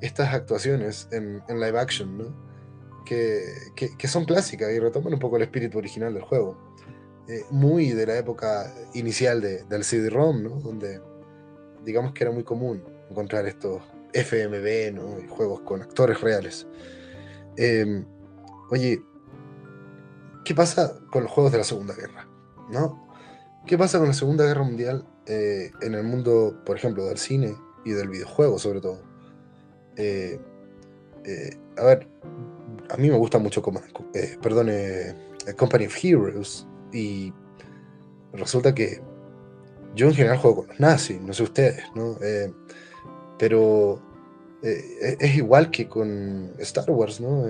estas actuaciones en, live action, ¿no? Que, que, son clásicas y retoman un poco el espíritu original del juego. Eh, muy de la época inicial de, del CD-ROM, ¿no? donde digamos que era muy común encontrar estos FMV, ¿no? juegos con actores reales. Em, oye, ¿qué pasa con los juegos de la Segunda Guerra? ¿No? ¿Qué pasa con la Segunda Guerra Mundial eh, en el mundo, por ejemplo, del cine y del videojuego, sobre todo? Eh, eh, a ver, a mí me gusta mucho, perdón, Company of Heroes y resulta que yo en general juego con los nazis, no sé ustedes, ¿no? pero es igual que con Star Wars, ¿no?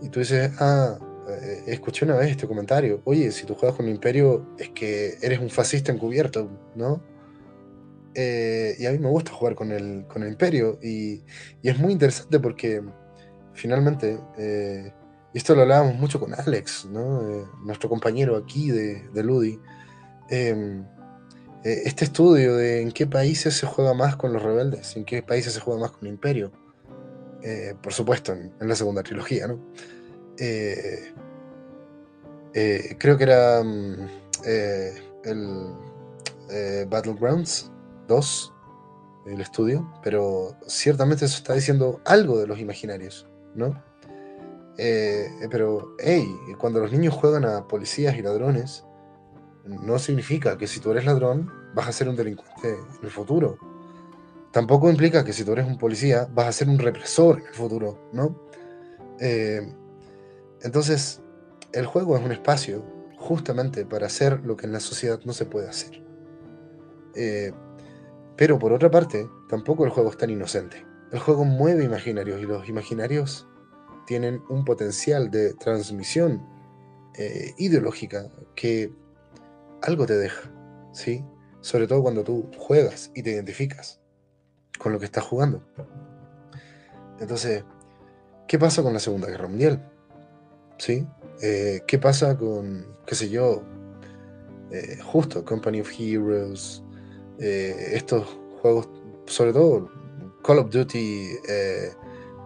y tú dices, ah, eh, escuché una vez este comentario, oye, si tú juegas con el imperio es que eres un fascista encubierto, ¿no? Eh, y a mí me gusta jugar con el, con el imperio y, es muy interesante porque finalmente, eh, y esto lo hablábamos mucho con Alex, ¿no? nuestro compañero aquí de, de Ludi, em, este estudio de en qué países se juega más con los rebeldes, en qué países se juega más con el imperio, por supuesto en, en la segunda trilogía, ¿no? Eh, eh, creo que era mm, eh, el Battlegrounds 2, el estudio, pero ciertamente eso está diciendo algo de los imaginarios, ¿no? pero, hey, cuando los niños juegan a policías y ladrones, no significa que si tú eres ladrón vas a ser un delincuente en el futuro. Tampoco implica que si tú eres un policía vas a ser un represor en el futuro, ¿no? Entonces, el juego es un espacio justamente para hacer lo que en la sociedad no se puede hacer. Eh, pero por otra parte, tampoco el juego es tan inocente. El juego mueve imaginarios y los imaginarios tienen un potencial de transmisión eh, ideológica que algo te deja, ¿sí? Sobre todo cuando tú juegas y te identificas con lo que estás jugando. Entonces, ¿qué pasa con la Segunda Guerra Mundial? ¿Sí? Eh, ¿Qué pasa con, qué sé yo, eh, justo Company of Heroes, eh, estos juegos, sobre todo Call of Duty,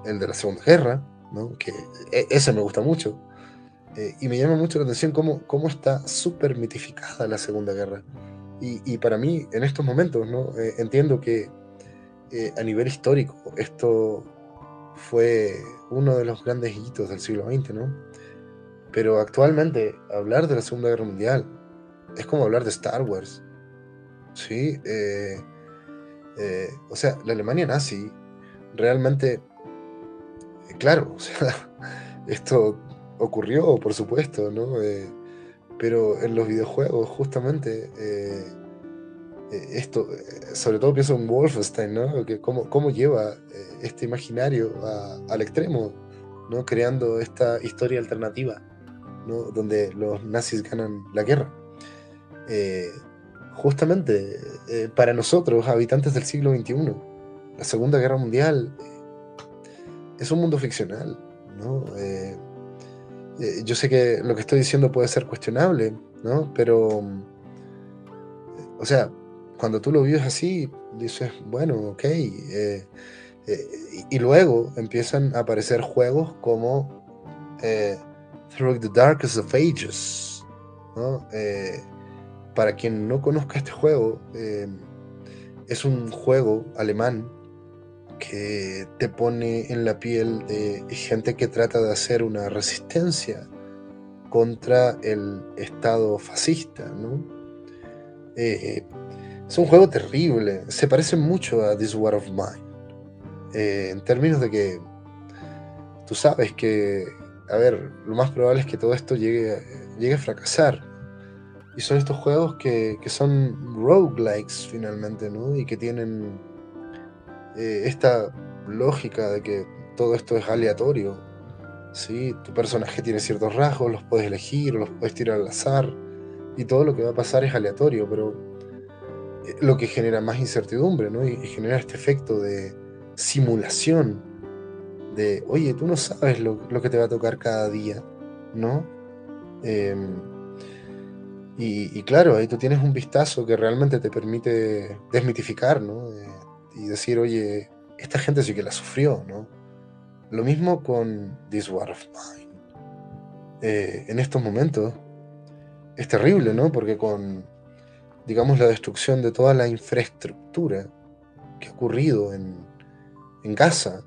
el de la Segunda Guerra, ¿no? que e, ese me gusta mucho, y me llama mucho la atención cómo, cómo está súper mitificada la Segunda Guerra. Y, y, para mí, en estos momentos, ¿no? entiendo que a nivel histórico esto fue uno de los grandes hitos del siglo XX, ¿no? Pero actualmente, hablar de la Segunda Guerra Mundial es como hablar de Star Wars. Sí, eh, eh, o sea, la Alemania nazi realmente, eh, claro, o sea, esto ocurrió, por supuesto, ¿no? pero en los videojuegos, justamente, esto, sobre todo pienso en Wolfenstein, ¿no? Que cómo, cómo lleva este imaginario al extremo, ¿no? Creando esta historia alternativa donde los nazis ganan la guerra. Eh, justamente eh, para nosotros, habitantes del siglo XXI, la Segunda Guerra Mundial eh, es un mundo ficcional. yo sé que lo que estoy diciendo puede ser cuestionable, ¿no? pero, o sea, cuando tú lo vives así, dices, bueno, ok. y luego empiezan a aparecer juegos como Through the Darkest of Ages. Eh, para quien no conozca este juego, eh, es un juego alemán que te pone en la piel de gente que trata de hacer una resistencia contra el Estado fascista. Eh, es un juego terrible, se parece mucho a This War of Mine, en términos de que tú sabes que a ver, lo más probable es que todo esto llegue, llegue a fracasar. Y son estos juegos que, son roguelikes finalmente, ¿no? Y que tienen eh, esta lógica de que todo esto es aleatorio. ¿sí? Tu personaje tiene ciertos rasgos, los puedes elegir, los puedes tirar al azar. Y todo lo que va a pasar es aleatorio, pero eh, lo que genera más incertidumbre, ¿no? y genera este efecto de simulación de, oye, tú no sabes lo, que te va a tocar cada día, ¿no? Em, y, claro, ahí tú tienes un vistazo que realmente te permite desmitificar, ¿no? Eh, y decir, oye, esta gente sí que la sufrió, ¿no? Lo mismo con This War of Mine. Eh, en estos momentos es terrible, ¿no? Porque con, digamos, la destrucción de toda la infraestructura que ha ocurrido en, en Gaza,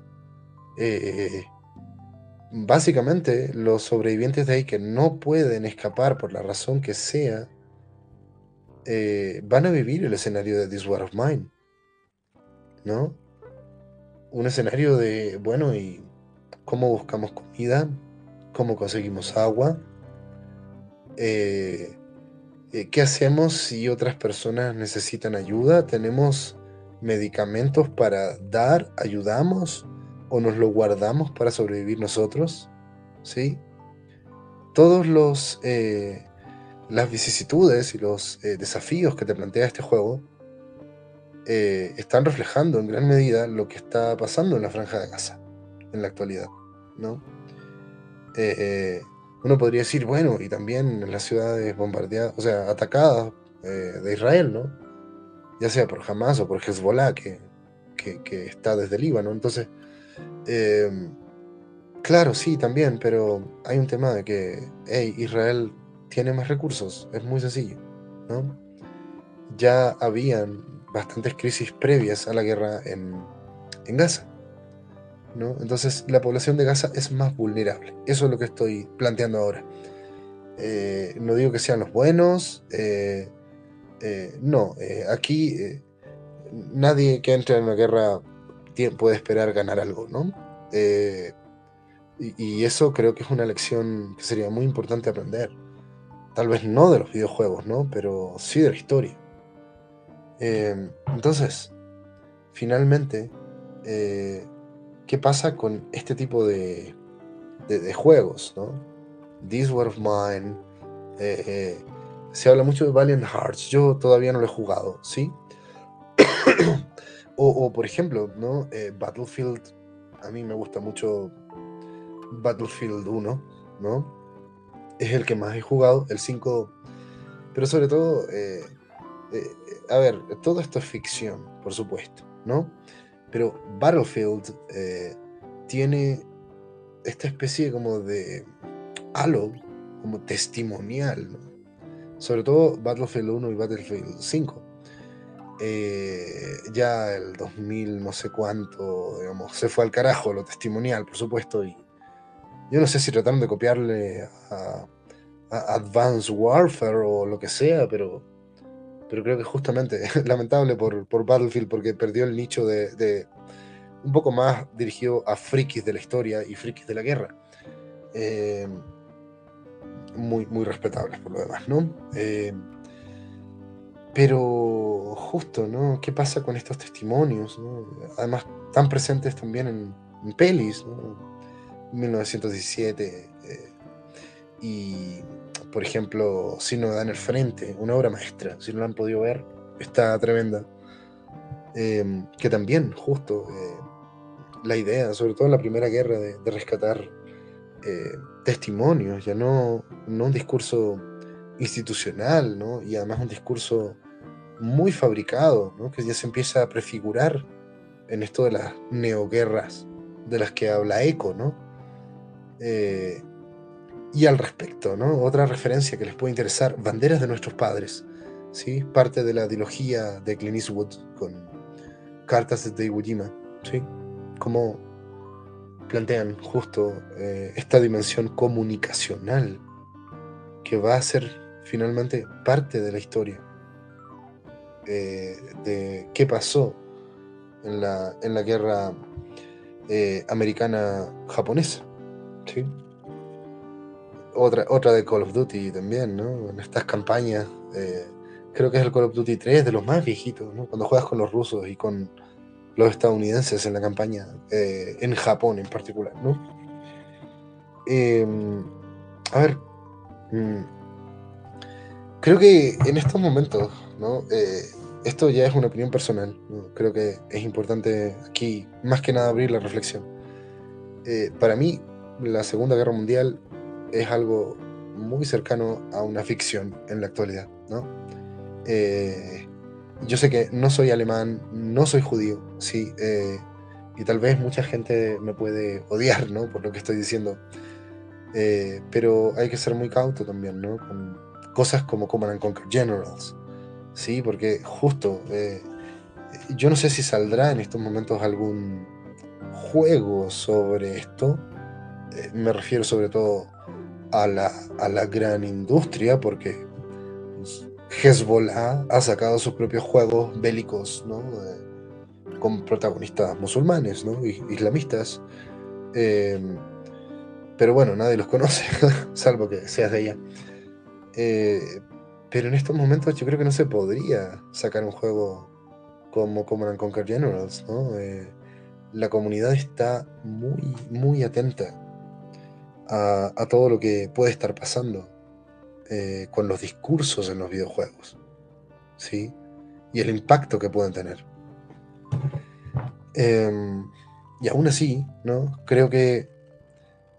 eh, básicamente los sobrevivientes de ahí que no pueden escapar por la razón que sea, eh, van a vivir el escenario de This War of Mine. ¿No? Un escenario de, bueno, ¿y cómo buscamos comida? ¿Cómo conseguimos agua? Eh, eh, ¿Qué hacemos si otras personas necesitan ayuda? ¿Tenemos medicamentos para dar? ¿Ayudamos? ¿O nos lo guardamos para sobrevivir nosotros? ¿Sí? Todos los... Eh, las vicisitudes y los desafíos que te plantea este juego están reflejando en gran medida lo que está pasando en la franja de Gaza en la actualidad, ¿no? uno podría decir, bueno, y también en las ciudades bombardeadas, o sea, atacadas eh, de Israel, ¿no? Ya sea por Hamas o por Hezbollah, que, que, está desde Líbano. Entonces, em, claro, sí, también, pero hay un tema de que, hey, Israel tiene más recursos, es muy sencillo, ¿no? Ya habían bastantes crisis previas a la guerra en, en Gaza. Entonces la población de Gaza es más vulnerable. Eso es lo que estoy planteando ahora. Eh, no digo que sean los buenos, eh, eh, no, aquí nadie que entre en una guerra puede esperar ganar algo, ¿no? Y, eso creo que es una lección que sería muy importante aprender. Tal vez no de los videojuegos, ¿no? Pero sí de la historia. entonces, finalmente, qué pasa con este tipo de, juegos, ¿no? This War of Mine. Eh, eh, se habla mucho de Valiant Hearts. Yo todavía no lo he jugado, ¿sí? O, por ejemplo, ¿no? Eh, Battlefield. A mí me gusta mucho Battlefield 1, ¿no? Es el que más he jugado. El 5. Pero sobre todo. a ver, todo esto es ficción, por supuesto, ¿no? Pero Battlefield eh, tiene esta especie como de halo, como testimonial, sobre todo Battlefield 1 y Battlefield 5. Eh, ya el 2000 no sé cuánto, digamos, se fue al carajo lo testimonial, por supuesto, y yo no sé si trataron de copiarle a, a Advanced Warfare o lo que sea, pero pero creo que justamente lamentable por, por Battlefield porque perdió el nicho de, un poco más dirigido a frikis de la historia y frikis de la guerra. Eh, muy, muy respetables por lo demás, ¿no? Eh, pero justo, ¿no? ¿Qué pasa con estos testimonios? Además, tan presentes también en, pelis, ¿no? 1917 eh, y por ejemplo, Si no da en el frente, una obra maestra, si no la han podido ver, está tremenda. Em, que también, justo, eh, la idea, sobre todo en la Primera Guerra, de, rescatar eh, testimonios, ya no, no un discurso institucional, ¿no? y además un discurso muy fabricado, ¿no? que ya se empieza a prefigurar en esto de las neoguerras de las que habla Eco, ¿no? Eh, y al respecto, ¿no? Otra referencia que les puede interesar, Banderas de nuestros padres, ¿sí? Parte de la ideología de Clint Eastwood con Cartas de Iwo Jima, ¿sí? Cómo plantean justo eh, esta dimensión comunicacional que va a ser finalmente parte de la historia de qué pasó en la, en la guerra eh, americana-japonesa, ¿sí? otra, otra de Call of Duty también, ¿no? En estas campañas, eh, creo que es el Call of Duty 3 de los más viejitos, ¿no? Cuando juegas con los rusos y con los estadounidenses en la campaña, eh, en Japón en particular, ¿no? A ver, mm, creo que en estos momentos, ¿no? Esto ya es una opinión personal, creo que es importante aquí, más que nada, abrir la reflexión. para mí, la Segunda Guerra Mundial es algo muy cercano a una ficción en la actualidad, ¿no? Eh, yo sé que no soy alemán, no soy judío, sí, eh, y tal vez mucha gente me puede odiar, ¿no? Por lo que estoy diciendo, eh, pero hay que ser muy cauto también, ¿no? Con cosas como Command and Conquer Generals, sí, porque justo, yo no sé si saldrá en estos momentos algún juego sobre esto, me refiero sobre todo a la, a la gran industria, porque Hezbollah ha sacado sus propios juegos bélicos, ¿no? con protagonistas musulmanes, ¿no? islamistas. Em, pero bueno, nadie los conoce, salvo que seas de ella. Eh, pero en estos momentos yo creo que no se podría sacar un juego como Command Conquer Generals, ¿no? Eh, la comunidad está muy, muy atenta a, todo lo que puede estar pasando eh, con los discursos en los videojuegos, ¿sí? Y el impacto que pueden tener. Em, y aún así, ¿no? Creo que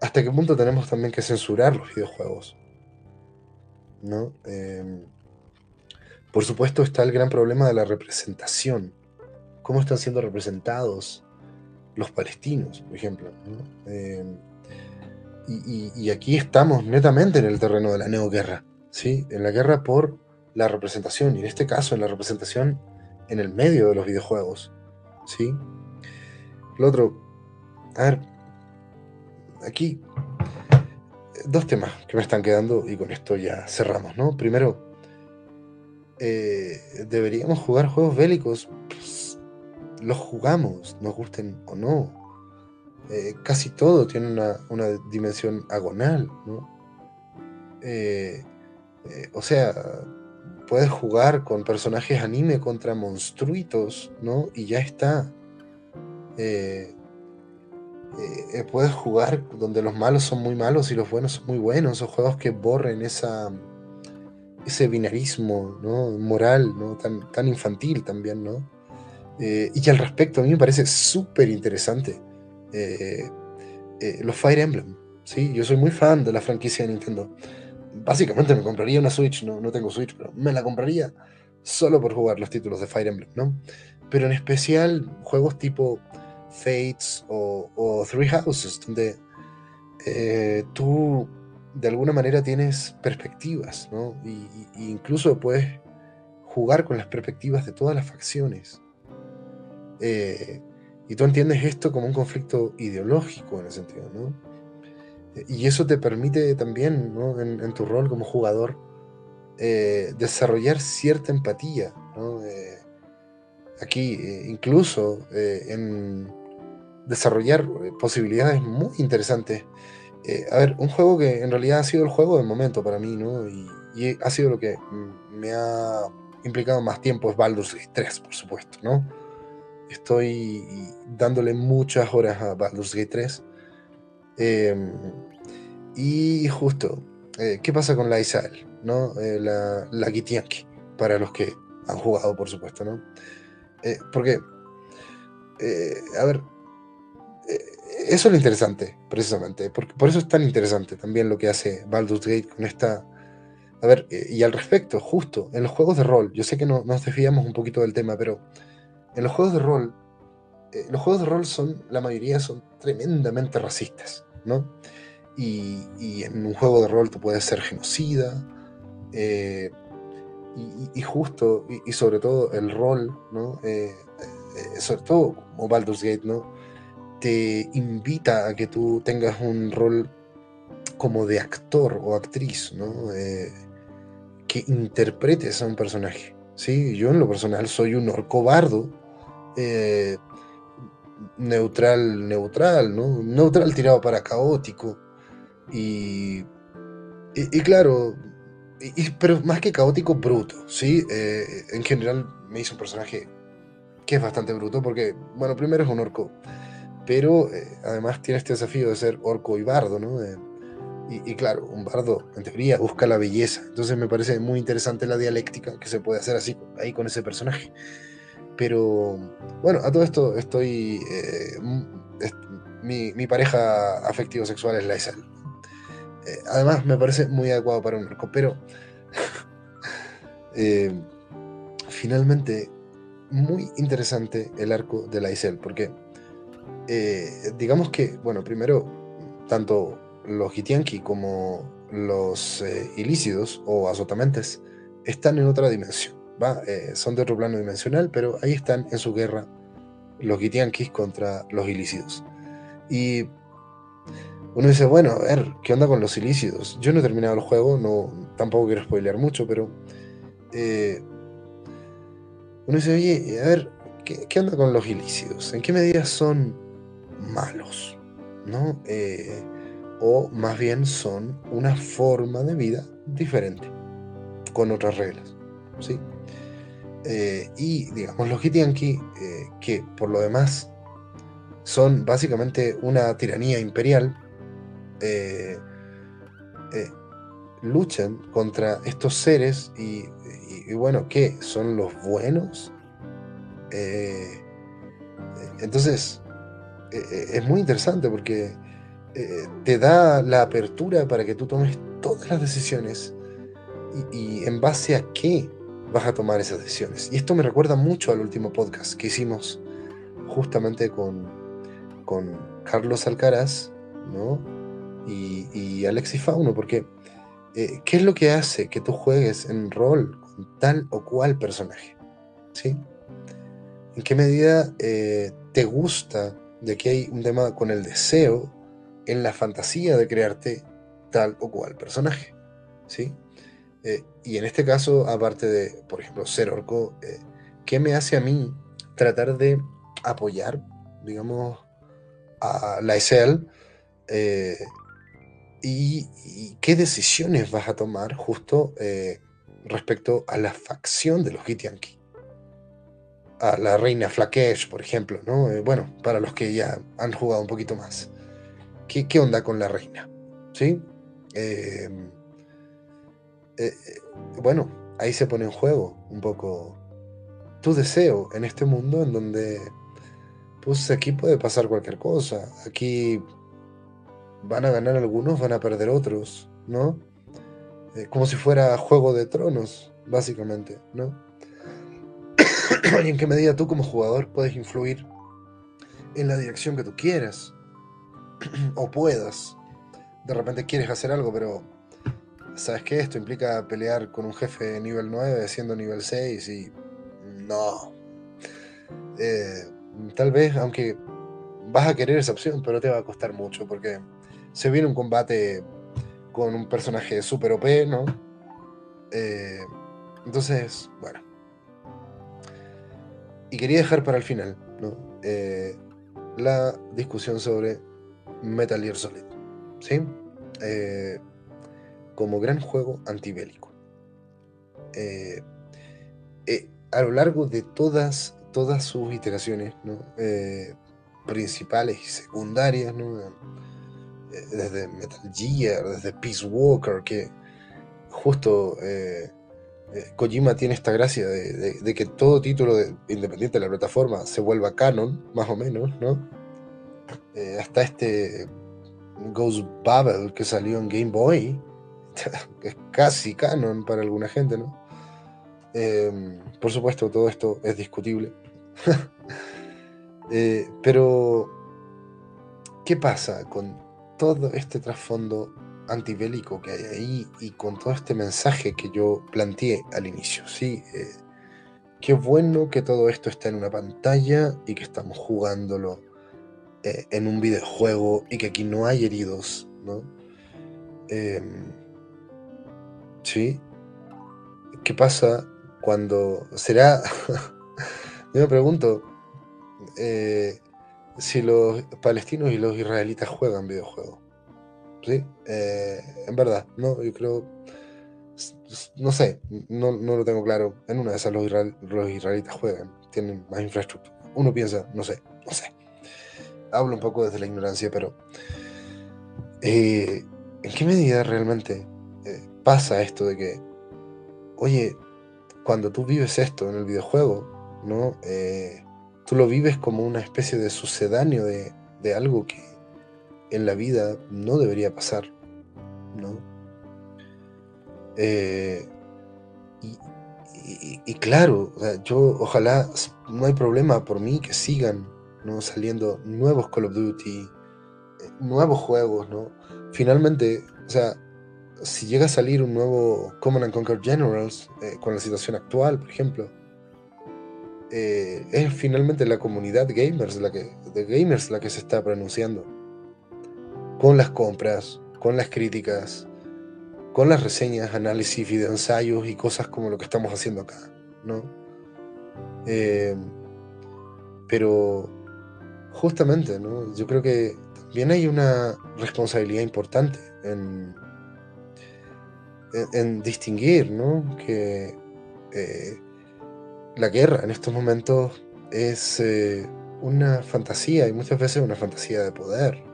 hasta qué punto tenemos también que censurar los videojuegos. ¿No? Em, por supuesto está el gran problema de la representación. ¿Cómo están siendo representados los palestinos, por ejemplo? Em, y, aquí estamos netamente en el terreno de la neoguerra, ¿sí? En la guerra por la representación, y en este caso en la representación en el medio de los videojuegos, ¿sí? Lo otro, a ver, aquí dos temas que me están quedando y con esto ya cerramos, ¿no? Primero, eh, deberíamos jugar juegos bélicos, pues, los jugamos, nos gusten o no. Eh, casi todo tiene una, dimensión agonal, ¿no? Eh, o sea, puedes jugar con personajes anime contra monstruitos, ¿no? Y ya está. Eh, puedes jugar donde los malos son muy malos y los buenos son muy buenos, o juegos que borren ese binarismo ¿no? moral. Tan, infantil también, ¿no? Eh, y al respecto a mí me parece súper interesante los Fire Emblem. ¿sí? Yo soy muy fan de la franquicia de Nintendo. Básicamente me compraría una Switch, no, no tengo Switch, pero me la compraría solo por jugar los títulos de Fire Emblem, ¿no? Pero en especial juegos tipo Fates o, Three Houses, donde eh, tú de alguna manera tienes perspectivas, ¿no? Y, incluso puedes jugar con las perspectivas de todas las facciones. Eh, y tú entiendes esto como un conflicto ideológico en ese sentido, ¿no? Y eso te permite también, ¿no? en, tu rol como jugador, eh, desarrollar cierta empatía, ¿no? aquí, incluso en, desarrollar eh, posibilidades muy interesantes. Eh, a ver, un juego que en realidad ha sido el juego del momento para mí, ¿no? Y, ha sido lo que me ha implicado más tiempo es Baldur's Gate 3, por supuesto, ¿no? Estoy dándole muchas horas a Baldur's Gate 3. Em, y justo, eh, ¿qué pasa con la Isael? ¿no? la, la Gitianki, para los que han jugado, por supuesto, ¿no? porque, a ver, eso es lo interesante, precisamente. Porque, por eso es tan interesante también lo que hace Baldur's Gate con esta. A ver, eh, y al respecto, justo, en los juegos de rol, yo sé que no, nos desviamos un poquito del tema, pero en los juegos de rol, eh, los juegos de rol son, la mayoría son tremendamente racistas, ¿no? Y, en un juego de rol tú puedes ser genocida, eh, y, justo, y, sobre todo el rol, ¿no? sobre todo como Baldur's Gate, ¿no? Te invita a que tú tengas un rol como de actor o actriz, ¿no? Eh, que interpretes a un personaje. ¿sí? Yo en lo personal soy un orco bardo, eh, neutral, neutral, ¿no? Neutral tirado para caótico. Y, y, claro, pero más que caótico, bruto, ¿sí? Eh, en general me hizo un personaje que es bastante bruto porque, bueno, primero es un orco pero eh, además tiene este desafío de ser orco y bardo, ¿no? y, claro, un bardo en teoría busca la belleza, entonces me parece muy interesante la dialéctica que se puede hacer así, ahí con ese personaje. Pero bueno, a todo esto estoy... Eh, mi, pareja afectivo-sexual es la Isel. Eh, además me parece muy adecuado para un orco, pero... finalmente, muy interesante el arco de la Isel, porque eh, digamos que, bueno, primero, tanto los Gitianki como los eh, ilícidos o azotamentes están en otra dimensión, ¿va? Eh, son de otro plano dimensional, pero ahí están en su guerra los Gitiankis contra los ilícidos. Y uno dice, bueno, a ver, ¿qué onda con los ilícitos? Yo no he terminado el juego, no, tampoco quiero spoilear mucho, pero eh, uno dice, oye, a ver, ¿qué, onda con los ilícitos? ¿En qué medida son malos? ¿No? Eh, o más bien son una forma de vida diferente, con otras reglas. ¿sí? Eh, y digamos, los Hitianki, que por lo demás son básicamente una tiranía imperial, eh, eh, luchan contra estos seres y, bueno, ¿qué? ¿Son los buenos? Eh, entonces, es muy interesante porque te da la apertura para que tú tomes todas las decisiones y, en base a qué vas a tomar esas decisiones. Y esto me recuerda mucho al último podcast que hicimos justamente con, con Carlos Alcaraz, ¿no? y, Alexis Fauno, porque eh, ¿qué es lo que hace que tú juegues en rol con tal o cual personaje? ¿Sí? ¿En qué medida eh, te gusta de que hay un tema con el deseo en la fantasía de crearte tal o cual personaje? ¿Sí? Eh, y en este caso, aparte de, por ejemplo, ser orco, ¿qué me hace a mí tratar de apoyar, digamos, a la ESEL y, qué decisiones vas a tomar justo eh, respecto a la facción de los Gitianki. A la reina Flakesh, por ejemplo, ¿no? Eh, bueno, para los que ya han jugado un poquito más. ¿Qué, qué onda con la reina? ¿Sí? Em, eh, bueno, ahí se pone en juego un poco tu deseo en este mundo en donde, pues aquí puede pasar cualquier cosa. Aquí van a ganar algunos, van a perder otros, ¿no? Eh, como si fuera Juego de Tronos, básicamente, ¿no? y en qué medida tú como jugador puedes influir en la dirección que tú quieras o puedas. De repente quieres hacer algo, pero ¿sabes qué? Esto implica pelear con un jefe nivel 9 siendo nivel 6 y no. Eh, tal vez, aunque vas a querer esa opción, pero te va a costar mucho porque se viene un combate con un personaje super OP, ¿no? Eh, entonces, bueno. Y quería dejar para el final, ¿no? Eh, la discusión sobre Metal Gear Solid, ¿sí? Eh, como gran juego antibélico. a lo largo de todas, todas sus iteraciones, ¿no? principales y secundarias, ¿no? desde Metal Gear, desde Peace Walker, que justo eh, eh, Kojima tiene esta gracia de, que todo título independiente de la plataforma se vuelva canon, más o menos, ¿no? Eh, hasta este Ghost Bubble que salió en Game Boy, es casi canon para alguna gente, ¿no? Em, por supuesto, todo esto es discutible. pero, ¿qué pasa con todo este trasfondo antibélico que hay ahí y con todo este mensaje que yo planteé al inicio, ¿sí? Eh, qué bueno que todo esto está en una pantalla y que estamos jugándolo eh, en un videojuego y que aquí no hay heridos, ¿no? Em, ¿Sí? ¿Qué pasa cuando será... yo me pregunto, eh, si los palestinos y los israelitas juegan videojuegos. ¿Sí? Eh, en verdad, no, yo creo, no sé, no, lo tengo claro. En una de esas los, israelitas juegan, tienen más infraestructura. Uno piensa, no sé, no sé. Hablo un poco desde la ignorancia, pero eh, ¿en qué medida realmente eh, pasa esto de que, oye, cuando tú vives esto en el videojuego, ¿no? tú lo vives como una especie de sucedáneo de, algo que en la vida no debería pasar, ¿no? Eh, y, claro, yo ojalá no hay problema por mí que sigan ¿no? saliendo nuevos Call of Duty, eh, nuevos juegos, ¿no? Finalmente, o sea, si llega a salir un nuevo Command and Conquer Generals eh, con la situación actual, por ejemplo, es finalmente la comunidad gamers la que, de gamers la que se está pronunciando. Con las compras, con las críticas, con las reseñas, análisis, videoensayos y cosas como lo que estamos haciendo acá, ¿no? Eh, pero justamente, ¿no? Yo creo que también hay una responsabilidad importante en, en, distinguir, ¿no? Que eh, la guerra en estos momentos es eh, una fantasía y muchas veces una fantasía de poder,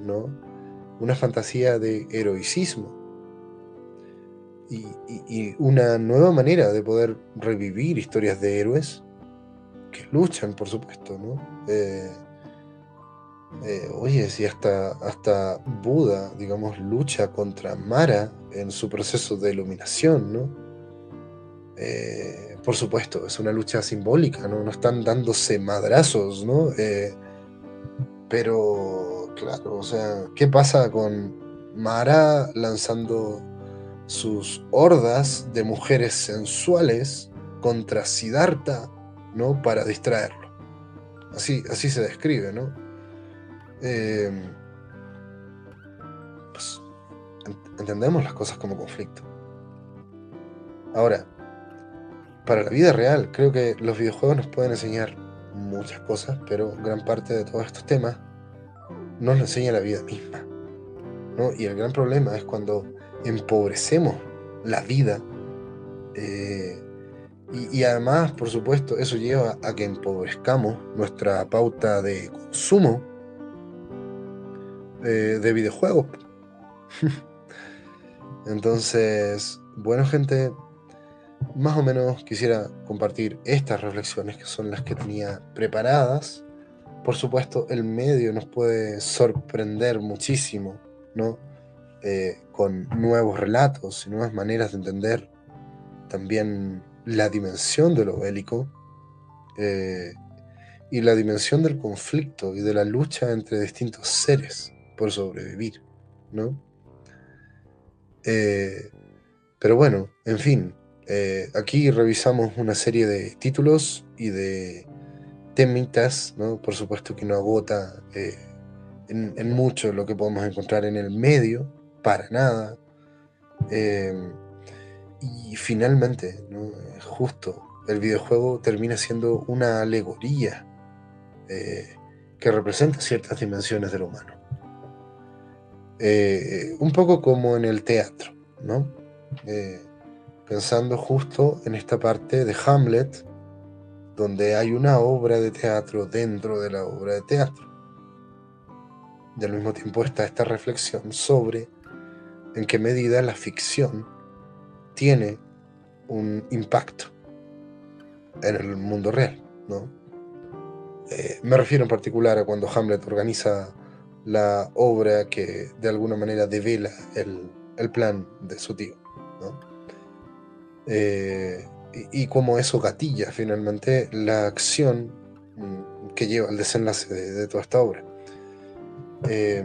¿no? Una fantasía de heroicismo y, una nueva manera de poder revivir historias de héroes que luchan, por supuesto, ¿no? Eh, eh, oye, si hasta, hasta Buda, digamos, lucha contra Mara en su proceso de iluminación, ¿no? Eh, por supuesto, es una lucha simbólica, ¿no? No están dándose madrazos, ¿no? pero, claro, o sea, ¿qué pasa con Mara lanzando sus hordas de mujeres sensuales contra Siddhartha, ¿no? Para distraerlo. Así, así se describe, ¿no? Em, pues, entendemos las cosas como conflicto. Ahora, para la vida real, creo que los videojuegos nos pueden enseñar muchas cosas, pero gran parte de todos estos temas nos lo enseña la vida misma. ¿no? Y el gran problema es cuando empobrecemos la vida. Eh, y, además, por supuesto, eso lleva a que empobrezcamos nuestra pauta de consumo eh, de videojuegos. Entonces, bueno gente, más o menos quisiera compartir estas reflexiones que son las que tenía preparadas. Por supuesto, el medio nos puede sorprender muchísimo, ¿no? Eh, con nuevos relatos y nuevas maneras de entender también la dimensión de lo bélico eh, y la dimensión del conflicto y de la lucha entre distintos seres por sobrevivir, ¿no? Eh, pero bueno, en fin, aquí revisamos una serie de títulos y de temitas, ¿no? Por supuesto que no agota en, en mucho lo que podemos encontrar en el medio, para nada. Em, y finalmente, justo, el videojuego termina siendo una alegoría eh, que representa ciertas dimensiones del humano. Eh, un poco como en el teatro, ¿no? Eh, pensando justo en esta parte de Hamlet, donde hay una obra de teatro dentro de la obra de teatro. Y al mismo tiempo está esta reflexión sobre en qué medida la ficción tiene un impacto en el mundo real, ¿no? Eh, me refiero en particular a cuando Hamlet organiza la obra que de alguna manera devela el, plan de su tío, ¿no? Eh, y, cómo eso gatilla finalmente la acción mm, que lleva al desenlace de, toda esta obra. Eh,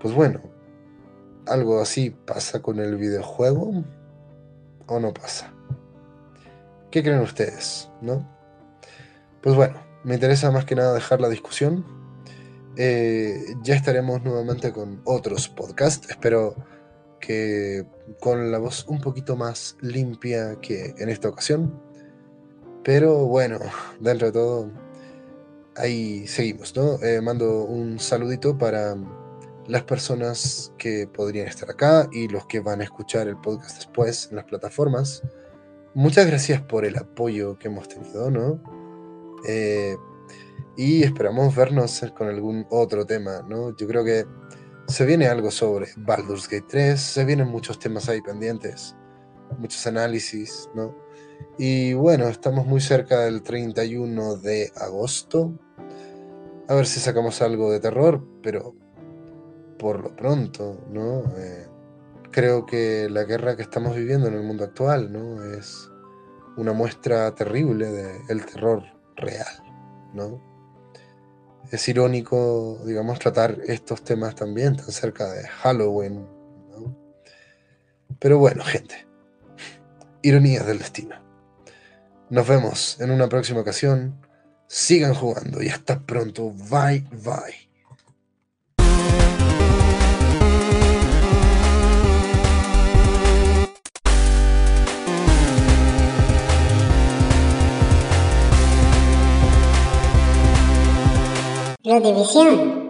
pues bueno, algo así pasa con el videojuego o no pasa. ¿Qué creen ustedes? ¿No? Pues bueno, me interesa más que nada dejar la discusión. Eh, ya estaremos nuevamente con otros podcasts. Espero que con la voz un poquito más limpia que en esta ocasión. Pero bueno, dentro de todo, ahí seguimos, ¿no? Eh, mando un saludito para las personas que podrían estar acá y los que van a escuchar el podcast después en las plataformas. Muchas gracias por el apoyo que hemos tenido, ¿no? Eh, y esperamos vernos con algún otro tema, ¿no? Yo creo que se viene algo sobre Baldur's Gate 3, se vienen muchos temas ahí pendientes, muchos análisis, ¿no? Y bueno, estamos muy cerca del 31 de agosto. A ver si sacamos algo de terror, pero por lo pronto, ¿no? Eh, creo que la guerra que estamos viviendo en el mundo actual, ¿no? Es una muestra terrible del terror real, ¿no? Es irónico, digamos, tratar estos temas también tan cerca de Halloween. Pero bueno, gente, ironías del destino. Nos vemos en una próxima ocasión. Sigan jugando y hasta pronto. Bye, bye.
Ludivisión.